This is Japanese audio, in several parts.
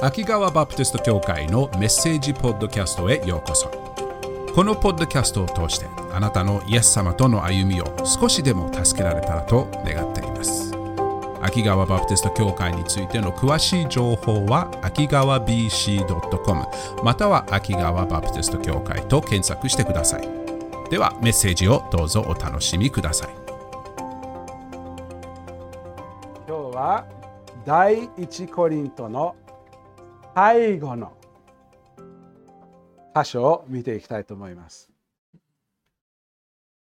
秋川バプテスト教会のメッセージポッドキャストへようこそ。このポッドキャストを通してあなたのイエス様との歩みを少しでも助けられたらと願っています。秋川バプテスト教会についての詳しい情報は秋川 BC.com または秋川バプテスト教会と検索してください。ではメッセージをどうぞお楽しみください。今日は第一コリントの最後の箇所を見ていきたいと思います。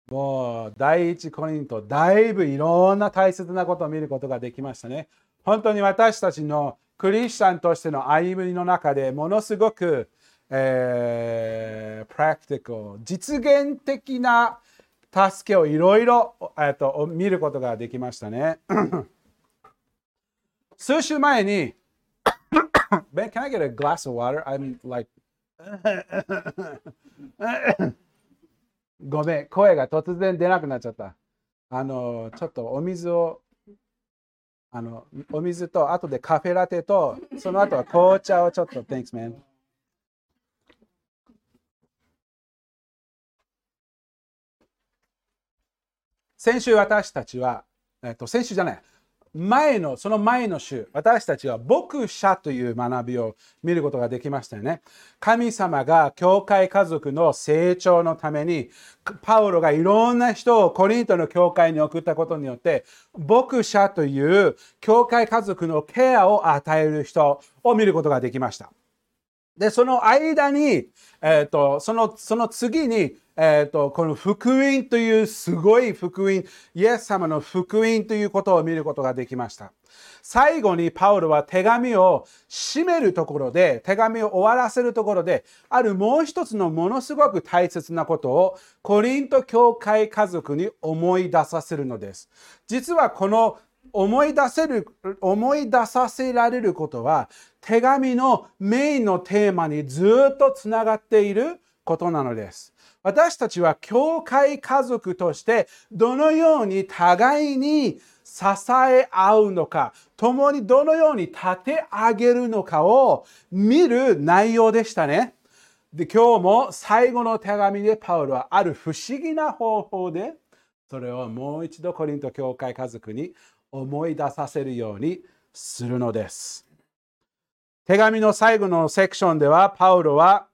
もう第一コリント、だいぶいろんな大切なことを見ることができましたね。本当に私たちのクリスチャンとしての歩みの中でものすごく、えー、プラクティカル、実現的な助けをいろいろと見ることができましたね。数週前に Ben, can I get a glass of water? I'm like ごめん、声が突然出なくなっちゃった。あの、ちょっとお水を、あの、お水と、あとでカフェラテと、その後は紅茶をちょっと、Thanks, man. 先週私たちは、えっと、先週じゃない、前の、その前の週、私たちは牧者という学びを見ることができましたよね。神様が教会家族の成長のために、パウロがいろんな人をコリントの教会に送ったことによって、牧者という教会家族のケアを与える人を見ることができました。で、その間に、えーと、そのその次に、えーと、この福音というすごい福音、イエス様の福音ということを見ることができました。最後にパウロは手紙を締めるところで、手紙を終わらせるところで、あるもう一つのものすごく大切なことをコリント教会家族に思い出させるのです。実はこの思い出せる、思い出させられることは、手紙のメインのテーマにずっとつながっていることなのです。私たちは教会家族としてどのように互いに支え合うのか、共にどのように立て上げるのかを見る内容でしたね。で今日も最後の手紙でパウロはある不思議な方法でそれをもう一度コリント教会家族に思い出させるようにするのです。手紙の最後のセクションでは、パウロは、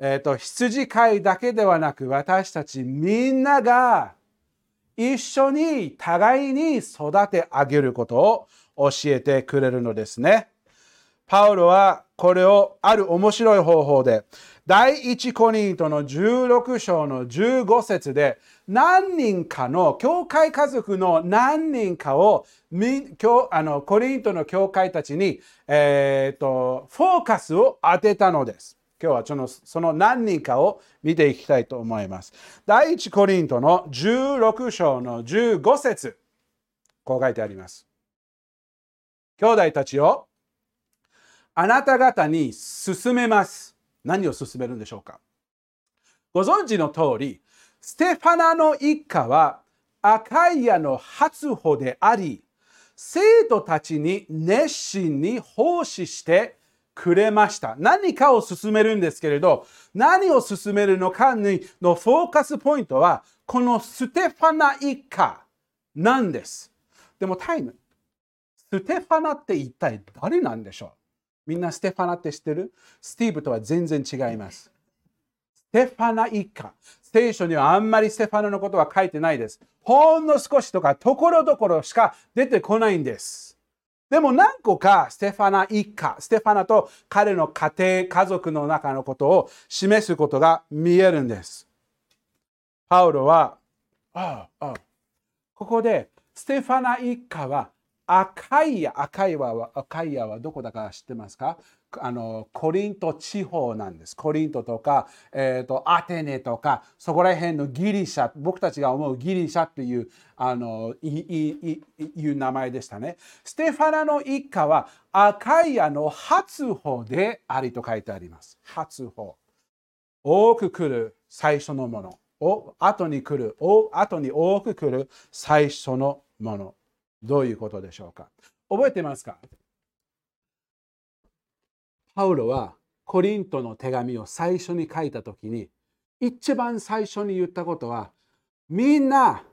えーと、羊飼いだけではなく、私たちみんなが一緒に互いに育て上げることを教えてくれるのですね。パウロはこれをある面白い方法で、第一コリントの16章の15節で、何人かの教会家族の何人かをあのコリントの教会たちに、えーと、フォーカスを当てたのです。今日はそのその何人かを見ていきたいと思います。第一コリントの16章の15節こう書いてあります。兄弟たちをあなた方に進めます。何を進めるんでしょうかご存知の通り、ステファナの一家はアカイアの初歩であり、生徒たちに熱心に奉仕してくれました。何かを進めるんですけれど、何を進めるのかのフォーカスポイントは、このステファナ一家なんです。でもタイム、ステファナって一体誰なんでしょう？みんなステファナって知ってる？スティーブとは全然違います。ステファナ一家。聖書にはあんまりステファナのことは書いてないです。ほんの少しとかところどころしか出てこないんです。でも何個かステファナ一家、ステファナと彼の家庭、家族の中のことを示すことが見えるんです。パウロは、ああ、ああここでステファナ一家は赤いや、赤いは、赤いやはどこだか知ってますか？あのコリント地方なんです。コリントとか、えーと、アテネとか、そこら辺のギリシャ、僕たちが思うギリシャっていうあのいいいう名前でしたね。ステファナの一家はアカイアの初歩でありと書いてあります。初歩。多く来る最初のもの。お後に来る、お後に多く来る最初のもの。どういうことでしょうか？覚えてますか？パウロはコリントの手紙を最初に書いた時に一番最初に言ったことはみんな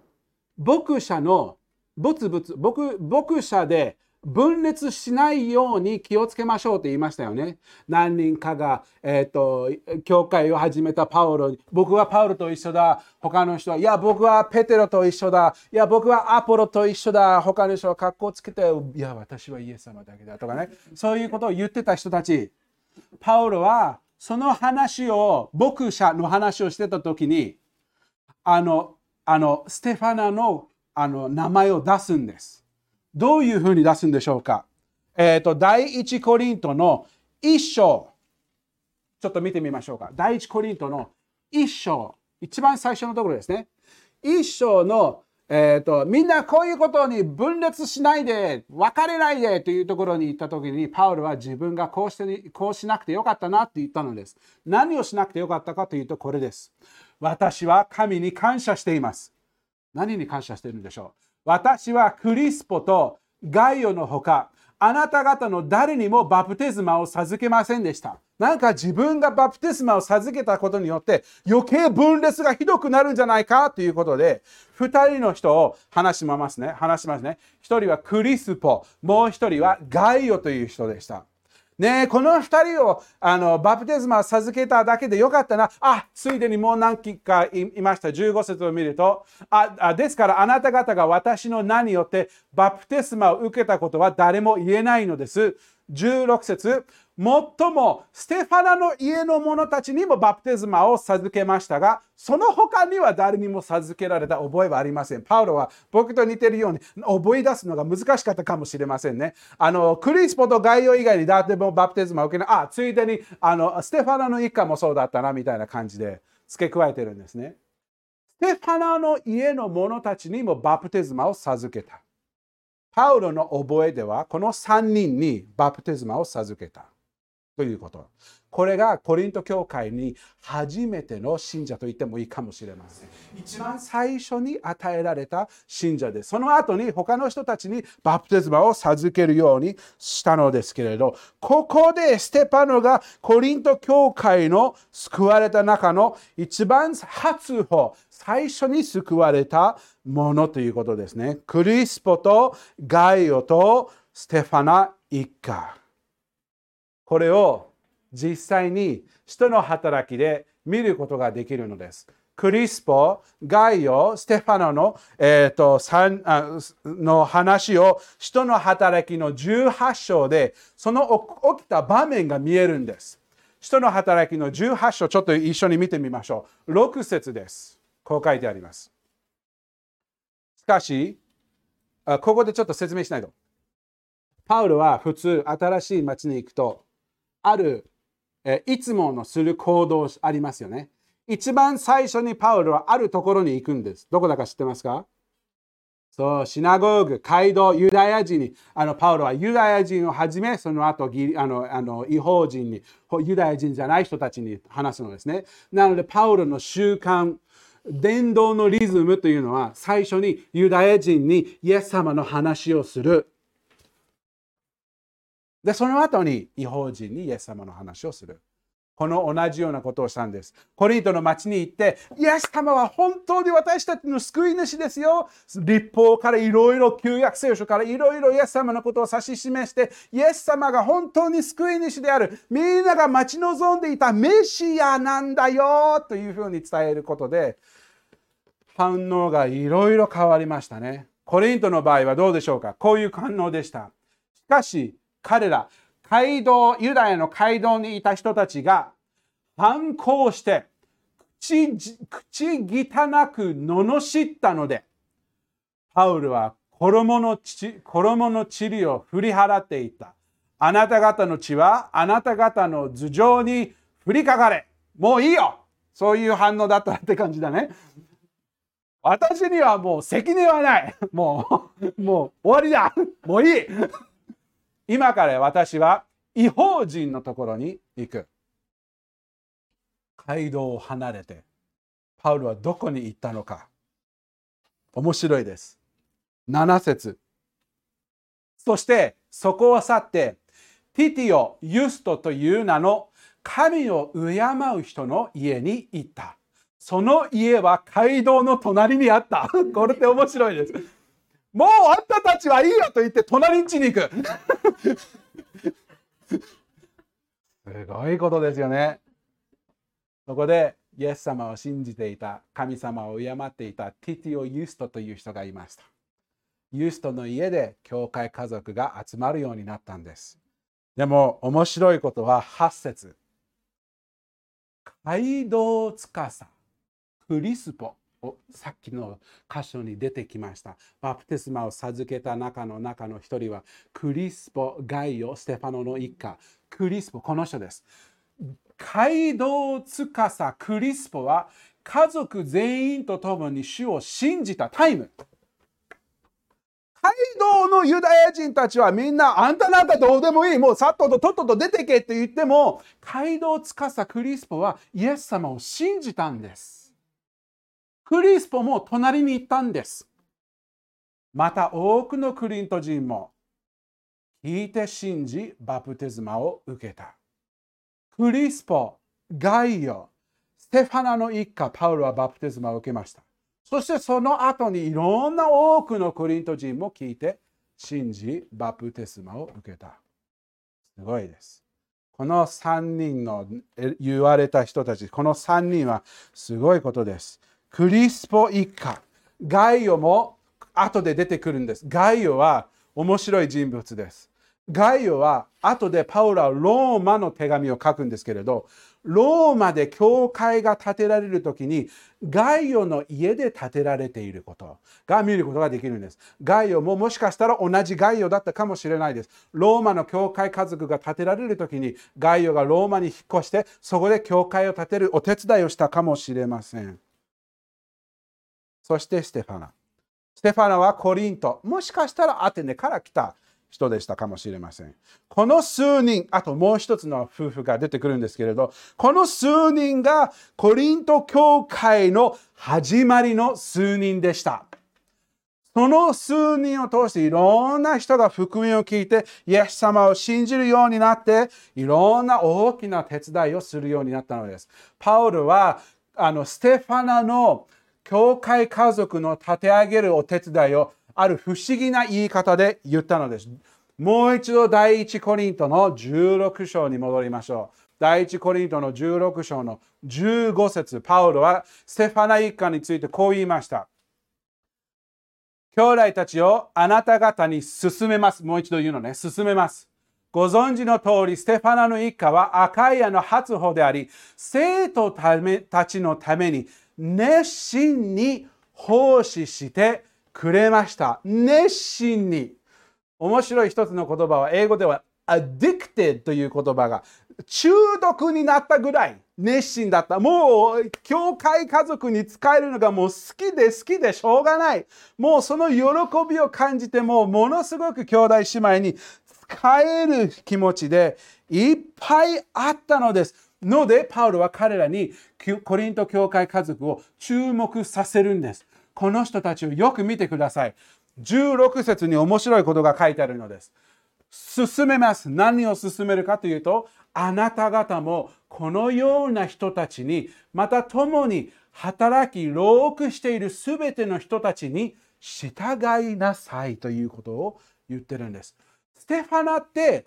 牧者のブツブツ牧者で分裂しないように気をつけましょうと言いましたよね。何人かが、えーと、教会を始めたパウロに、僕はパウロと一緒だ。他の人は、いや、僕はペテロと一緒だ。いや、僕はアポロと一緒だ。他の人は格好つけて、いや、私はイエス様だけだとかね。そういうことを言ってた人たち。パウロは、その話を、牧者の話をしてた時に、あの、あの、ステファナのあの名前を出すんです。どういうふうに出すんでしょうか？えっ、ー、と、第一コリントの一章。ちょっと見てみましょうか。第一コリントの一章。一番最初のところですね。一章の、えっ、ー、と、みんなこういうことに分裂しないで、別れないでというところに行った時に、パウロは自分がこうしてこうしなくてよかったなって言ったのです。何をしなくてよかったかというと、これです。私は神に感謝しています。何に感謝しているんでしょう？私はクリスポとガイオのほか、あなた方の誰にもバプテスマを授けませんでした。なんか自分がバプテスマを授けたことによって余計分裂がひどくなるんじゃないかということで、2人の人を話しますね。話しますね。1人はクリスポ、もう1人はガイオという人でした。ねこの2人をあのバプテスマを授けただけでよかったな。あ、ついでにもう何期かいました。15節を見るとああ、ですからあなた方が私の名によってバプテスマを受けたことは誰も言えないのです。16節最もステファナの家の者たちにもバプテスマを授けましたが、その他には誰にも授けられた覚えはありません。パウロは僕と似てるように覚え出すのが難しかったかもしれませんね。あの、クリスポと概要以外に誰もバプテスマを受けない。あ、ついでにあのステファナの一家もそうだったなみたいな感じで付け加えてるんですね。ステファナの家の者たちにもバプテスマを授けた。パウロの覚えではこの3人にバプテスマを授けた。ということ。これがコリント教会に初めての信者と言ってもいいかもしれません。一番最初に与えられた信者で。その後に他の人たちにバプテスマを授けるようにしたのですけれど、ここでステパノがコリント教会の救われた中の一番初歩、最初に救われたものということですね。クリスポとガイオとステファナ一家。これを実際に人の働きで見ることができるのです。クリスポ、ガイオ、ステファノの,、えーと、あの話を人の働きの18章でその起きた場面が見えるんです。人の働きの18章、ちょっと一緒に見てみましょう。6節です。こう書いてあります。しかし、ここでちょっと説明しないと。パウロは普通、新しい町に行くと、ある、えいつものする行動ありますよね。一番最初にパウロはあるところに行くんです。どこだか知ってますか？そう、シナゴーグ、街道、ユダヤ人に、あのパウロはユダヤ人をはじめ、その後あのあの違法人に、ユダヤ人じゃない人たちに話すのですね。なので、パウロの習慣、伝道のリズムというのは、最初にユダヤ人にイエス様の話をする。で、その後に違法人にイエス様の話をする。この同じようなことをしたんです。コリントの町に行って、イエス様は本当に私たちの救い主ですよ。立法からいろいろ、旧約聖書からいろいろイエス様のことを指し示して、イエス様が本当に救い主である。みんなが待ち望んでいたメシアなんだよというふうに伝えることで、反応がいろいろ変わりましたね。コリントの場合はどうでしょうか？こういう反応でした。しかし、彼ら、街道、ユダヤの街道にいた人たちが反抗して口、口汚く罵ったので、パウルは衣の衣の塵を振り払っていった。あなた方の血はあなた方の頭上に降りかかれ。もういいよそういう反応だったって感じだね。私にはもう責任はない。もう、もう終わりだ。もういい。今から私は違法人のところに行く。街道を離れて、パウルはどこに行ったのか。面白いです。7節そしてそこを去って、ティティオ・ユストという名の神を敬う人の家に行った。その家は街道の隣にあった。これって面白いです。もうあんたたちはいいよと言って隣ん家に行く。すごいことですよね。そこでイエス様を信じていた、神様を敬っていたティティオ・ユストという人がいました。ユストの家で教会家族が集まるようになったんです。でも面白いことは8節街道司クリスポさっきの箇所に出てきました。バプテスマを授けた中の中の一人はクリスポ・ガイオ・ステファノの一家。クリスポ、この人です。街道司クリスポは家族全員と共に主を信じたタイム。街道のユダヤ人たちはみんなあんたなんかどうでもいいもうさっとととっとと出てけって言っても街道司クリスポはイエス様を信じたんです。クリスポも隣に行ったんです。また多くのクリント人も聞いて信じバプテスマを受けた。クリスポ、ガイオ、ステファナの一家、パウロはバプテスマを受けました。そしてその後にいろんな多くのコリント人も聞いて信じバプテスマを受けた。すごいです。この3人の言われた人たち、この3人はすごいことです。クリスポ一家、ガイオも後で出てくるんです。ガイオは面白い人物です。ガイオは後でパウロはローマの手紙を書くんですけれど、ローマで教会が建てられる時にガイオの家で建てられていることが見ることができるんです。ガイオももしかしたら同じガイオだったかもしれないです。ローマの教会家族が建てられる時にガイオがローマに引っ越してそこで教会を建てるお手伝いをしたかもしれません。そしてステファナ。ステファナはコリント。もしかしたらアテネから来た人でしたかもしれません。この数人、あともう一つの夫婦が出てくるんですけれど、この数人がコリント教会の始まりの数人でした。その数人を通していろんな人が福音を聞いて、イエス様を信じるようになって、いろんな大きな手伝いをするようになったのです。パウルは、あの、ステファナの教会家族の立て上げるお手伝いをある不思議な言い方で言ったのです。もう一度第一コリントの16章に戻りましょう。第一コリントの16章の15節パウロはステファナ一家についてこう言いました。兄弟たちをあなた方に進めます。もう一度言うのね。進めます。ご存知の通り、ステファナの一家はアカイアの初歩であり、生徒たちのために熱心に奉仕してくれました。熱心に。面白い一つの言葉は英語では addicted という言葉が中毒になったぐらい熱心だった。もう教会家族に使えるのがもう好きで好きでしょうがない。もうその喜びを感じてもものすごく兄弟姉妹に使える気持ちでいっぱいあったのです。ので、パウロは彼らにコリント教会家族を注目させるんです。この人たちをよく見てください。16節に面白いことが書いてあるのです。進めます。何を進めるかというと、あなた方もこのような人たちに、また共に働き、労苦しているすべての人たちに従いなさいということを言ってるんです。ステファナって、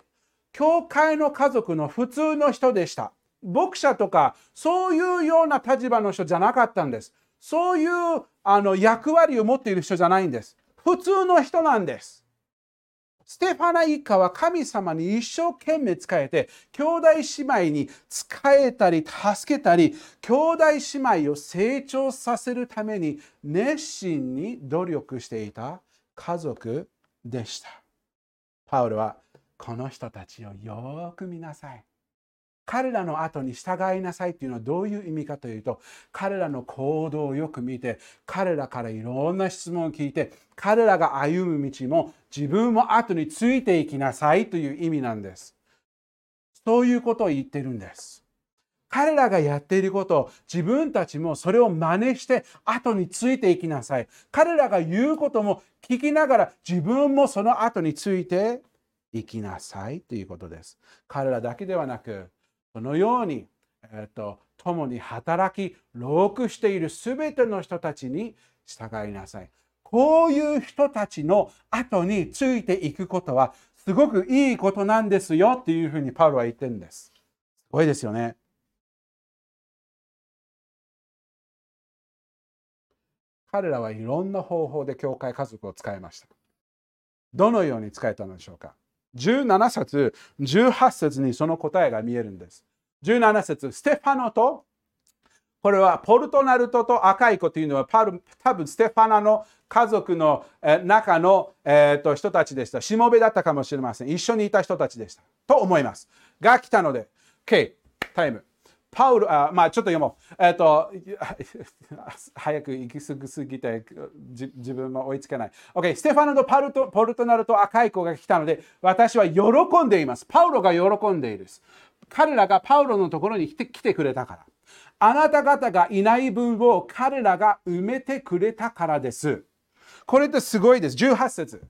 教会の家族の普通の人でした。牧者とか、そういうような立場の人じゃなかったんです。そういうあの役割を持っている人じゃないんです。普通の人なんです。ステファナ一家は神様に一生懸命仕えて、兄弟姉妹に仕えたり、助けたり、兄弟姉妹を成長させるために熱心に努力していた家族でした。パウルは、この人たちをよく見なさい。彼らの後に従いなさいっていうのはどういう意味かというと彼らの行動をよく見て彼らからいろんな質問を聞いて彼らが歩む道も自分も後についていきなさいという意味なんです。そういうことを言ってるんです。彼らがやっていることを自分たちもそれを真似して後についていきなさい。彼らが言うことも聞きながら自分もその後について行きなさいということです。彼らだけではなく、このように、えーと、共に働き、労苦しているすべての人たちに従いなさい。こういう人たちの後についていくことはすごくいいことなんですよっていうふうにパウロは言ってるんです。すごいですよね。彼らはいろんな方法で教会家族を使いました。どのように使えたのでしょうか ?17 節、18節にその答えが見えるんです。17節、ステファノと、これはポルトナルトと赤い子というのはパル多分ステファナの家族の中の、えー、と人たちでした。しもべだったかもしれません。一緒にいた人たちでした。と思います。が来たので、K、タイム。パウル、あまあちょっと読もう。えっ、ー、と、早く行き過ぎすぎて自分も追いつけない。OK、ステファノとパルトポルトナルと赤い子が来たので、私は喜んでいます。パウロが喜んでいる。彼らがパウロのところに来て来てくれたから。あなた方がいない分を彼らが埋めてくれたからです。これってすごいです。18節。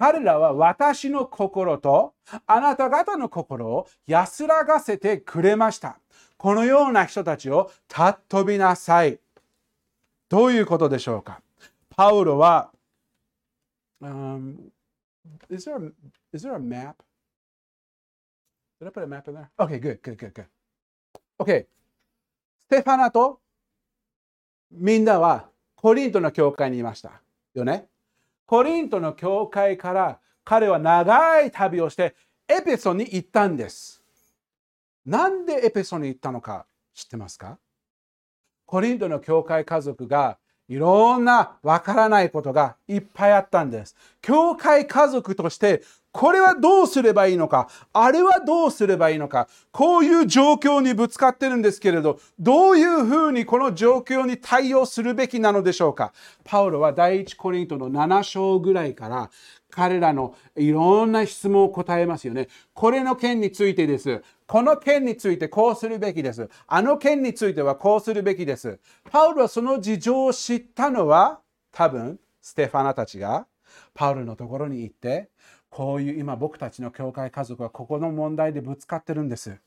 彼らは私の心とあなた方の心を安らがせてくれました。このような人たちを尊びなさい。どういうことでしょうか？パウロは、um, is, there a, is there a map? Did I put a map in there? Okay, good, good, good, good. Okay. ステファナとみんなはコリントの教会にいましたよね？コリントの教会から彼は長い旅をしてエペソに行ったんです。なんでエペソに行ったのか知ってますか？コリントの教会家族がいろんなわからないことがいっぱいあったんです。教会家族としてこれはどうすればいいのか？あれはどうすればいいのか？こういう状況にぶつかってるんですけれどどういうふうにこの状況に対応するべきなのでしょうか？パウロは第一コリントの7章ぐらいから彼らのいろんな質問を答えますよね。これの件についてです。この件についてこうするべきです。あの件についてはこうするべきです。パウロはその事情を知ったのは多分ステファナたちがパウロのところに行ってこういう今僕たちの教会家族はここの問題でぶつかってるんです。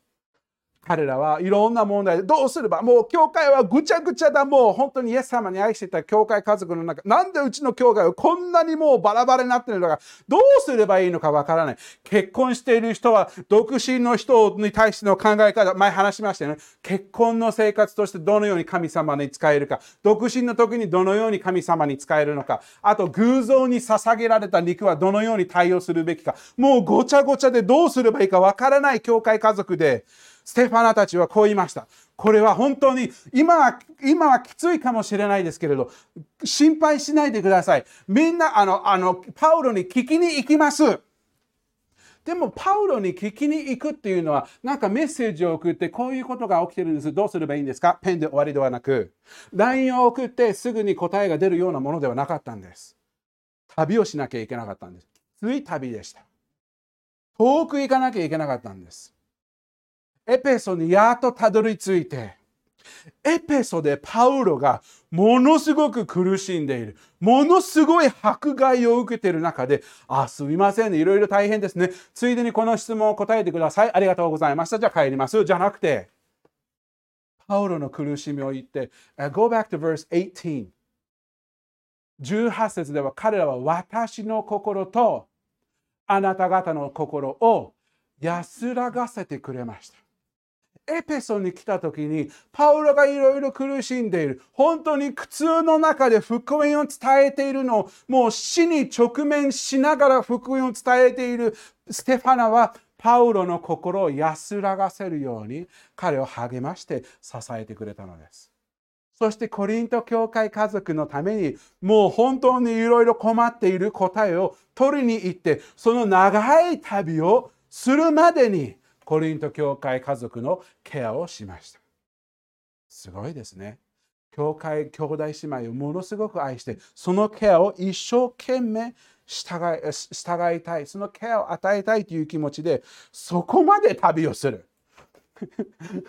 彼らはいろんな問題でどうすればもう教会はぐちゃぐちゃだもう本当にイエス様に愛していた教会家族の中なんでうちの教会はこんなにもうバラバラになってるのかどうすればいいのかわからない。結婚している人は独身の人に対しての考え方前話しましたよね。結婚の生活としてどのように神様に使えるか。独身の時にどのように神様に使えるのか。あと偶像に捧げられた肉はどのように対応するべきか。もうごちゃごちゃでどうすればいいかわからない教会家族でステファナたちはこう言いました。これは本当に今は今はきついかもしれないですけれど心配しないでください。みんなあのあのパウロに聞きに行きます。でもパウロに聞きに行くっていうのはなんかメッセージを送ってこういうことが起きてるんですどうすればいいんですか？ペンで終わりではなく LINE を送ってすぐに答えが出るようなものではなかったんです。旅をしなきゃいけなかったんです。つい旅でした。遠く行かなきゃいけなかったんです。エペソにやっとたどり着いて、エペソでパウロがものすごく苦しんでいる。ものすごい迫害を受けている中で、あ、すみませんね。いろいろ大変ですね。ついでにこの質問を答えてください。ありがとうございました。じゃあ帰ります。じゃなくて、パウロの苦しみを言って、Go back to verse 18. 18節では彼らは私の心とあなた方の心を安らがせてくれました。エペソに来た時にパウロがいろいろ苦しんでいる本当に苦痛の中で福音を伝えているのもう死に直面しながら福音を伝えているステファナはパウロの心を安らがせるように彼を励まして支えてくれたのです。そしてコリント教会家族のためにもう本当にいろいろ困っている答えを取りに行ってその長い旅をするまでにコリント教会家族のケアをしました。すごいですね。教会、兄弟姉妹をものすごく愛して、そのケアを一生懸命従い従いたい、そのケアを与えたいという気持ちで、そこまで旅をする。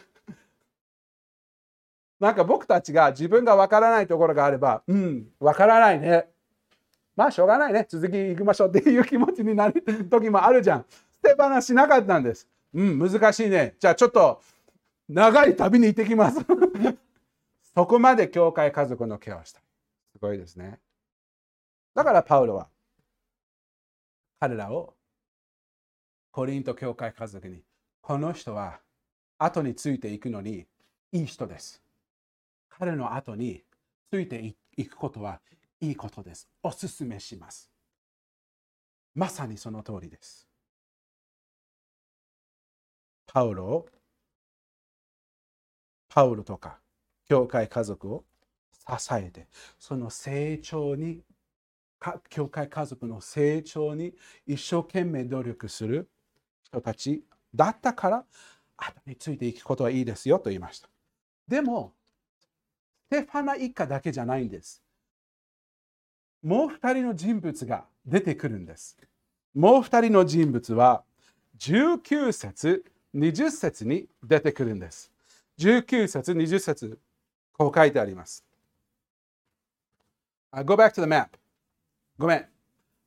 なんか僕たちが自分がわからないところがあれば、うん、わからないね。まあしょうがないね。続き行きましょうっていう気持ちになる時もあるじゃん。捨て放しなかったんです。うん、難しいね。じゃあちょっと長い旅に行ってきます。そこまで教会家族のケアをした。すごいですね。だからパウロは彼らをコリント教会家族にこの人は後についていくのにいい人です。彼の後についていくことはいいことです。おすすめします。まさにその通りです。パウロをパウロとか教会家族を支えてその成長に教会家族の成長に一生懸命努力する人たちだったから後についていくことはいいですよと言いました。でもステファナ一家だけじゃないんです。もう2人の人物が出てくるんです。もう2人の人物は19節20節に出てくるんです19節、20節、こう書いてあります。Uh, go back to the map. ごめん。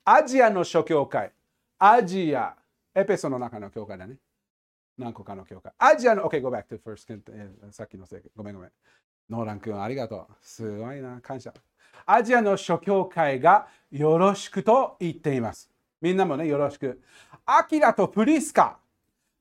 アジアの諸教会。アジア。エペソの中の教会だね。何個かの教会。アジアの、OK, go back to first. さっきのせい。ごめんごめん。ノーラン君、ありがとう。すごいな。感謝。アジアの諸教会がよろしくと言っています。みんなもね、よろしく。アキラとプリスカ。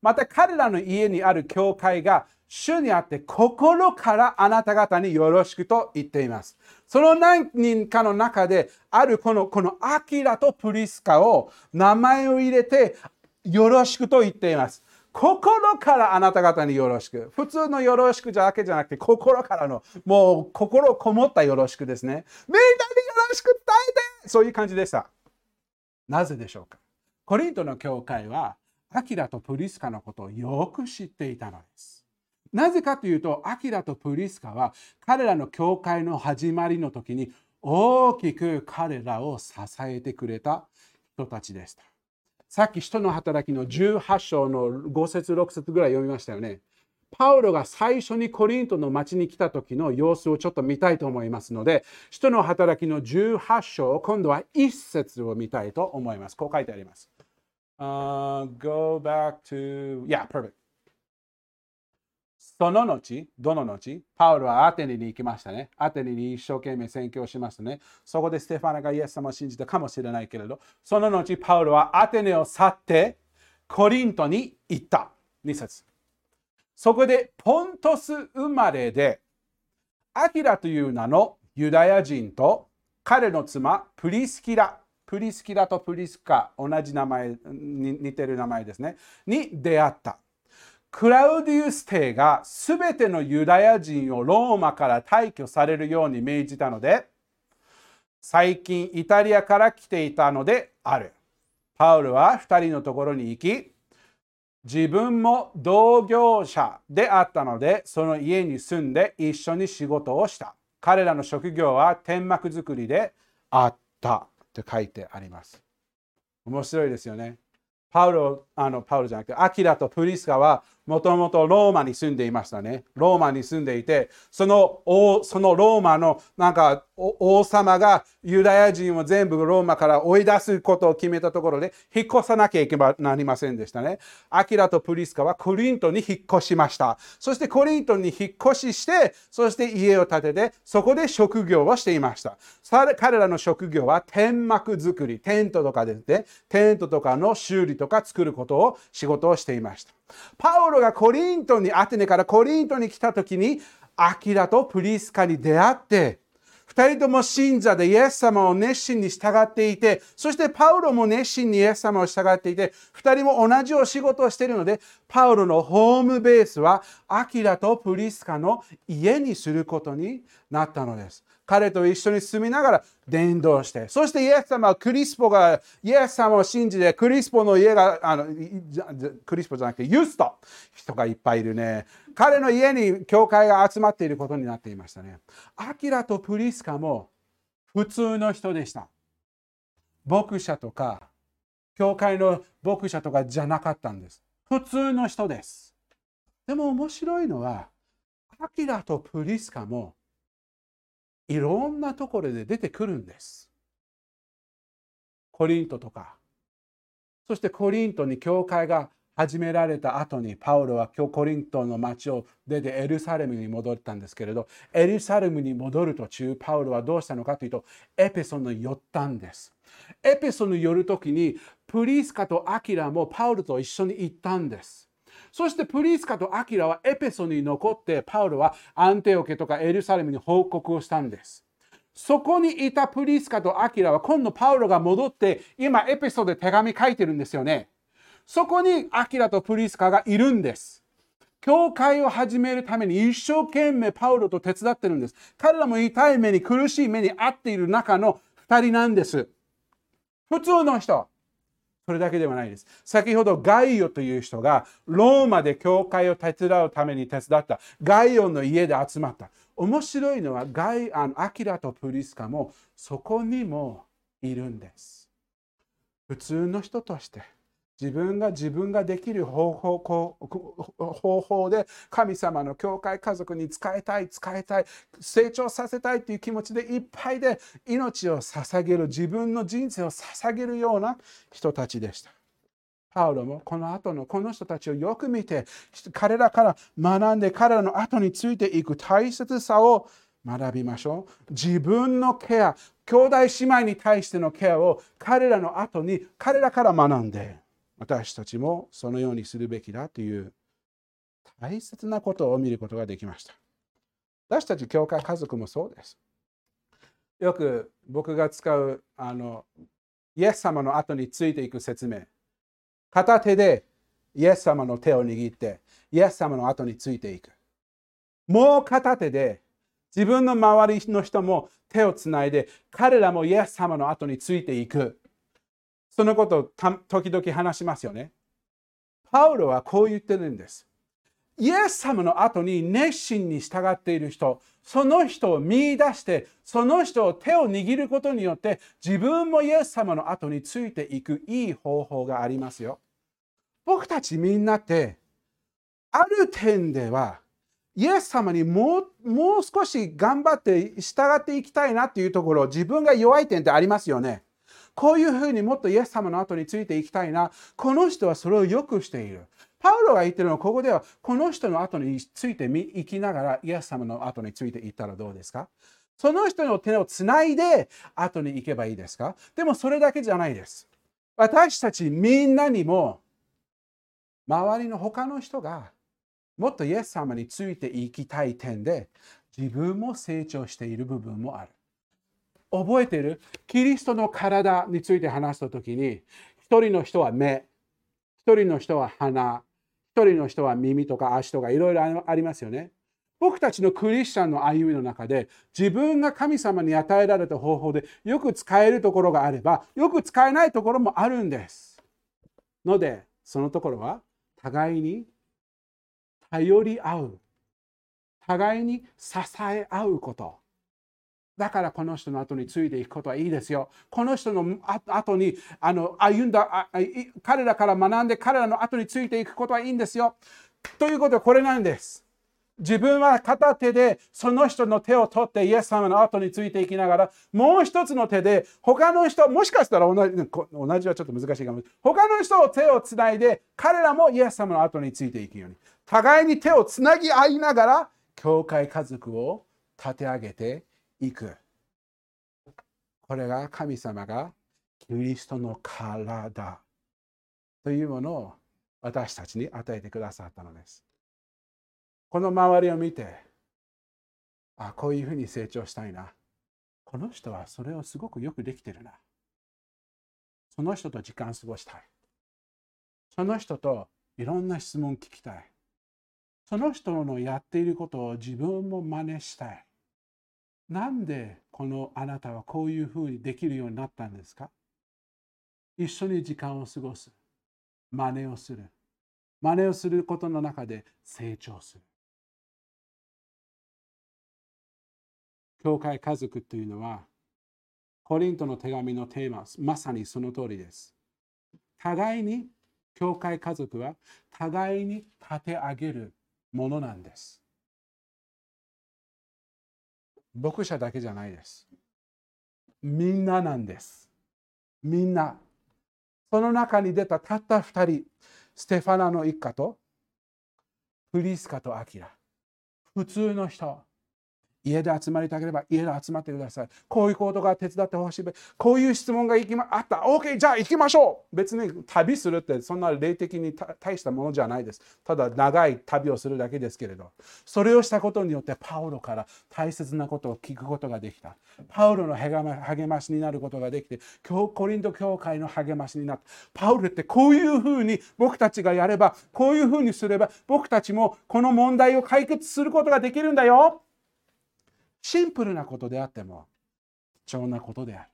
また彼らの家にある教会が主にあって心からあなた方によろしくと言っています。その何人かの中であるこのこのアキラとプリスカを名前を入れてよろしくと言っています。心からあなた方によろしく。普通のよろしくじゃだけじゃなくて心からのもう心こもったよろしくですね。みんなによろしく伝えてそういう感じでした。なぜでしょうかコリントの教会はアキラとプリスカのことをよく知っていたのです。なぜかというと、アキラとプリスカは彼らの教会の始まりの時に大きく彼らを支えてくれた人たちでした。さっき人の働きの18章の5節6節ぐらい読みましたよね。パウロが最初にコリントの町に来た時の様子をちょっと見たいと思いますので、人の働きの18章、今度は1節を見たいと思います。こう書いてあります。Uh, go back to, yeah, perfect. その後、どの後、パウロはアテネに行きましたね。アテネに一生懸命宣教しましたね。そこでステファナがイエス様を信じたかもしれないけれど、その後、パウロはアテネを去ってコリントに行った。2節そこでポントス生まれで、アキラという名のユダヤ人と彼の妻プリスキラ、プリスキラとプリスカ、同じ名前に、似てる名前ですね、に出会った。クラウディウス帝がすべてのユダヤ人をローマから退去されるように命じたので、最近イタリアから来ていたのである。パウルは2人のところに行き、自分も同業者であったので、その家に住んで一緒に仕事をした。彼らの職業は天幕作りであったと書いてあります。面白いですよね。パウロ、あのパウロじゃなくて、アキラとプリスカはもともとローマに住んでいましたね。ローマに住んでいて、そのそのローマのなんか王様がユダヤ人を全部ローマから追い出すことを決めたところで引っ越さなきゃいけばなりませんでしたね。アキラとプリスカはコリントに引っ越しました。そしてコリントに引っ越しして、そして家を建てて、そこで職業をしていました。彼らの職業は天幕作り、テントとかですね、テントとかの修理とか作ることを仕事をしていました。パウロがコリントに、アテネからコリントに来た時に、アキラとプリスカに出会って、二人とも信者でイエス様を熱心に従っていて、そしてパウロも熱心にイエス様を従っていて、二人も同じお仕事をしているので、パウロのホームベースはアキラとプリスカの家にすることになったのです。彼と一緒に住みながら伝道して、そしてイエス様はクリスポが、イエス様を信じて、クリスポの家が、あのクリスポじゃなくてユスト、人がいっぱいいるね。彼の家に教会が集まっていることになっていましたね。アキラとプリスカも普通の人でした。牧者とか、教会の牧者とかじゃなかったんです。普通の人です。でも面白いのは、アキラとプリスカもいろんなところで出てくるんです。コリントとか。そしてコリントに教会が始められた後にパウロは今日コリントの町を出てエルサレムに戻ったんですけれどエルサレムに戻る途中パウロはどうしたのかというとエペソに寄ったんです。エペソに寄る時にプリスカとアキラもパウロと一緒に行ったんです。そしてプリスカとアキラはエペソに残ってパウロはアンテオケとかエルサレムに報告をしたんです。そこにいたプリスカとアキラは今度パウロが戻って今エペソで手紙書いてるんですよね。そこにアキラとプリスカがいるんです。教会を始めるために一生懸命パウロと手伝ってるんです。彼らも痛い目に苦しい目に遭っている中の2人なんです。普通の人。それだけではないです。先ほどガイオという人がローマで教会を手伝うために手伝ったガイオの家で集まった。面白いのはガイあのアキラとプリスカもそこにもいるんです。普通の人として自分が自分ができる方法方法で神様の教会家族に使いたい使いたい成長させたいという気持ちでいっぱいで命を捧げる自分の人生を捧げるような人たちでした。パウロもこの後のこの人たちをよく見て彼らから学んで彼らの後についていく大切さを学びましょう。自分のケア、兄弟姉妹に対してのケアを彼らの後に彼らから学んで私たちもそのようにするべきだという大切なことを見ることができました。私たち教会家族もそうです。よく僕が使うあのイエス様の後についていく説明。片手でイエス様の手を握ってイエス様の後についていく。もう片手で自分の周りの人も手をつないで彼らもイエス様の後についていく。そのことを時々話しますよね。パウロはこう言ってるんです。イエス様の後に熱心に従っている人、その人を見出して、その人を手を握ることによって、自分もイエス様の後についていくいい方法がありますよ。僕たちみんなって、ある点では、イエス様にもうもう少し頑張って従っていきたいなっていうところ、自分が弱い点ってありますよね。こういうふうにもっとイエス様の後についていきたいな。この人はそれをよくしている。パウロが言ってるのはここではこの人の後についていきながらイエス様の後についていったらどうですか？その人の手をつないで後に行けばいいですか？でもそれだけじゃないです。私たちみんなにも周りの他の人がもっとイエス様についていきたい点で自分も成長している部分もある。覚えてる？キリストの体について話した時に一人の人は目一人の人は鼻一人の人は耳とか足とかいろいろありますよね。僕たちのクリスチャンの歩みの中で自分が神様に与えられた方法でよく使えるところがあればよく使えないところもあるんです。のでそのところは互いに頼り合う。互いに支え合うこと。だからこの人の後についていくことはいいですよ。この人の後にあの歩んだ彼らから学んで彼らの後についていくことはいいんですよ。ということはこれなんです。自分は片手でその人の手を取ってイエス様の後についていきながらもう一つの手で他の人もしかしたら同じ同じはちょっと難しいかも他の人を手をつないで彼らもイエス様の後についていくように互いに手をつなぎ合いながら教会家族を立て上げていく。これが神様がキリストの体というものを私たちに与えてくださったのです。この周りを見て、あ、こういうふうに成長したいな。この人はそれをすごくよくできてるな。その人と時間過ごしたい。その人といろんな質問聞きたい。その人のやっていることを自分も真似したい。なんでこのあなたはこういうふうにできるようになったんですか？一緒に時間を過ごす。真似をする。真似をすることの中で成長する。教会家族というのは、コリントの手紙のテーマ、まさにその通りです。互いに、教会家族は互いに立て上げるものなんです。牧者だけじゃないです。みんななんです。みんな。その中に出たたった2人、ステファナの一家とフリスカとアキラ。普通の人。家で集まりたければ家で集まってください。こういうことが手伝ってほしい。こういう質問があった。OK、じゃあ行きましょう。別に旅するってそんな霊的に大したものじゃないです。ただ長い旅をするだけですけれど、それをしたことによってパウロから大切なことを聞くことができた。パウロの励ましになることができて、今日コリント教会の励ましになった。パウロってこういうふうに僕たちがやれば、こういうふうにすれば僕たちもこの問題を解決することができるんだよ。シンプルなことであっても貴重なことである。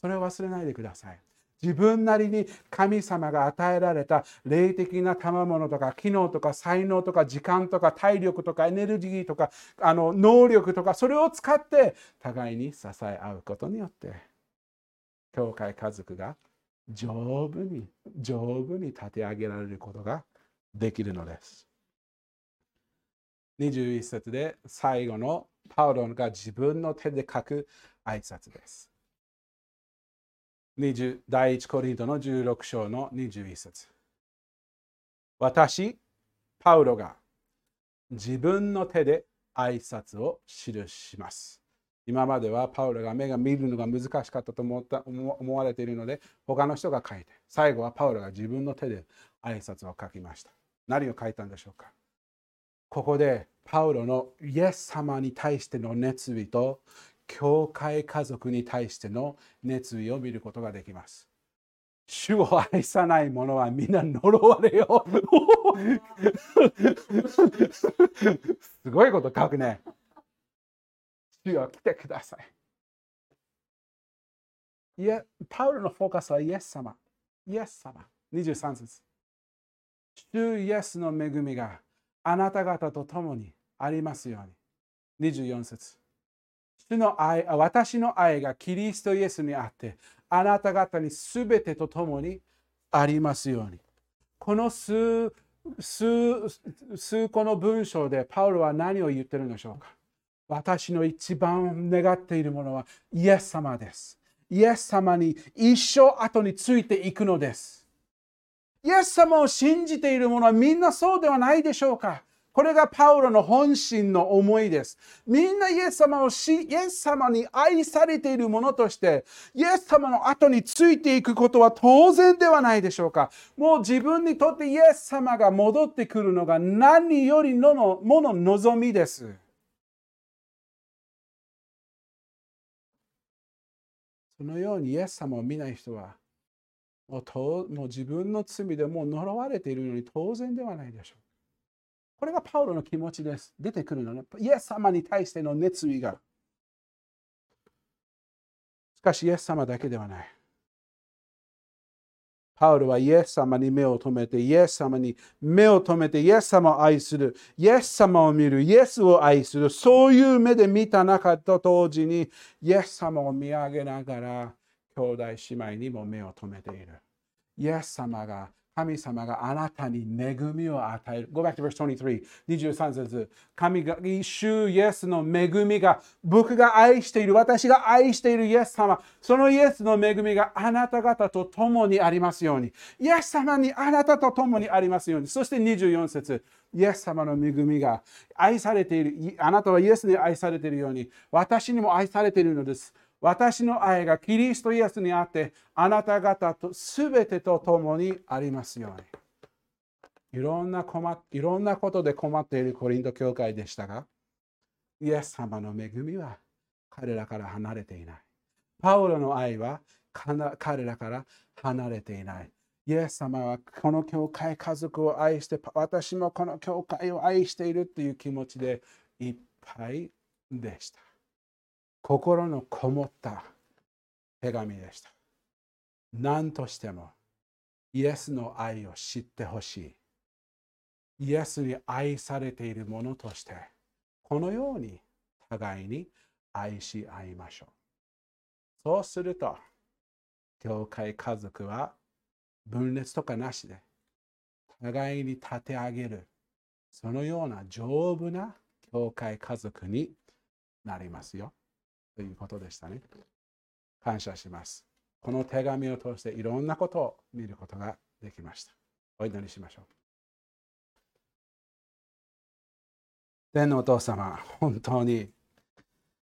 それを忘れないでください。自分なりに神様が与えられた霊的な賜物とか機能とか才能とか時間とか体力とかエネルギーとかあの能力とかそれを使って互いに支え合うことによって教会家族が丈夫に丈夫に立て上げられることができるのです。21節で最後のパウロが自分の手で書く挨拶です。20第1コリントの16章の21節私、パウロが自分の手で挨拶を記します。今まではパウロが目が見るのが難しかったと思った思われているので、他の人が書いて、最後はパウロが自分の手で挨拶を書きました。何を書いたんでしょうか？ここでパウロのイエス様に対しての熱意と教会家族に対しての熱意を見ることができます。主を愛さない者はみんな呪われよ。すごいこと書くね。主よ来てください。いや、パウロのフォーカスはイエス様。イエス様。23節。主イエスの恵みがあなた方と共にありますように。24節主の愛私の愛がキリストイエスにあって、あなた方にすべてと共にありますように。この数数数個の文章でパウロは何を言ってるんでしょうか私の一番願っているものはイエス様です。イエス様に一生後についていくのです。イエス様を信じている者はみんなそうではないでしょうかこれがパウロの本心の思いです。みんなイエス様をし、イエス様に愛されている者として、イエス様の後についていくことは当然ではないでしょうか。もう自分にとってイエス様が戻ってくるのが何よりののもの望みです。そのようにイエス様を見ない人は、もう自分の罪でもう呪われているのに当然ではないでしょう。これがパウロの気持ちです。出てくるのね。イエス様に対しての熱意が。しかし、イエス様だけではない。パウロはイエス様に目を留めて、イエス様に目を留めて、イエス様を愛する、イエス様を見る、イエスを愛する、そういう目で見た中と同時に、イエス様を見上げながら、兄弟姉妹にも目を留めている。イエス様が、神様があなたに恵みを与える。Go back to verse 23. 23節。神が、主イエスの恵みが、僕が愛している、私が愛しているイエス様、そのイエスの恵みがあなた方と共にありますように。イエス様にあなたと共にありますように。そして24節。イエス様の恵みが愛されている。あなたはイエスに愛されているように、私にも愛されているのです。私の愛がキリストイエスにあって、あなた方とすべてと共にありますように。いろんな困いろんなことで困っているコリント教会でしたが、イエス様の恵みは彼らから離れていない。パウロの愛は彼らから離れていない。イエス様はこの教会家族を愛して、私もこの教会を愛しているという気持ちでいっぱいでした。心のこもった手紙でした。何としてもイエスの愛を知ってほしい。イエスに愛されているものとしてこのように互いに愛し合いましょう。そうすると教会家族は分裂とかなしで互いに立て上げるそのような丈夫な教会家族になりますよ。ということでしたね。感謝します。この手紙を通していろんなことを見ることができました。お祈りしましょう。天のお父様、本当に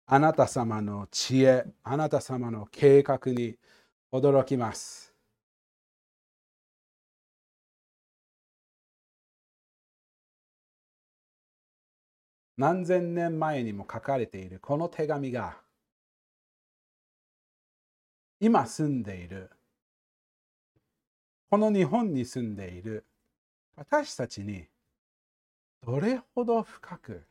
あなた様の知恵、あなた様の計画に驚きます。何千年前にも書かれているこの手紙が今住んでいる。この日本に住んでいる。私たちにどれほど深く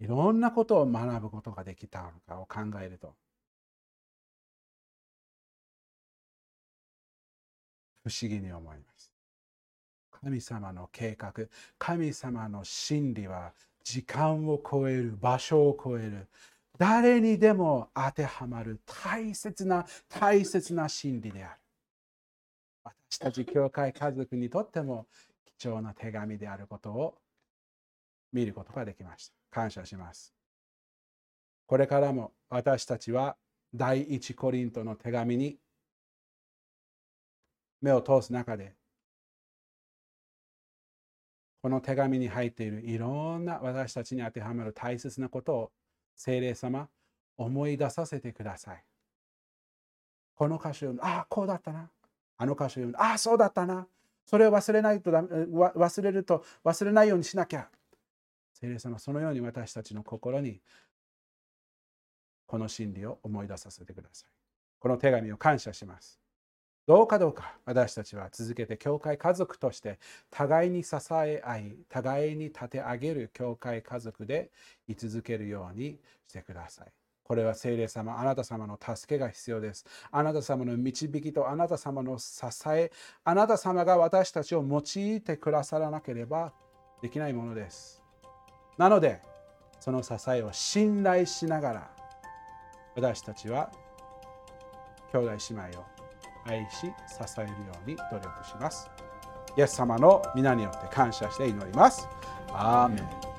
いろんなことを学ぶことができたのかを考えると。不思議に思います。神様の計画、神様の真理は時間を超える、場所を超える、誰にでも当てはまる大切な大切な真理である。私たち教会家族にとっても貴重な手紙であることを見ることができました。感謝します。これからも私たちは第一コリントの手紙に目を通す中でこの手紙に入っているいろんな私たちに当てはまる大切なことを聖霊様思い出させてください。この歌詞を読むああこうだったなあの歌詞を読むああそうだったなそれを忘れないとだ忘れると忘れないようにしなきゃ聖霊様そのように私たちの心にこの真理を思い出させてください。この手紙を感謝します。どうかどうか私たちは続けて教会家族として互いに支え合い互いに立て上げる教会家族で居続けるようにしてください。これは聖霊様、あなた様の助けが必要です。あなた様の導きとあなた様の支え、あなた様が私たちを用いてくださらなければできないものです。なので、その支えを信頼しながら、私たちは兄弟姉妹を愛し支えるように努力します。イエス様の皆によって感謝して祈ります。アーメン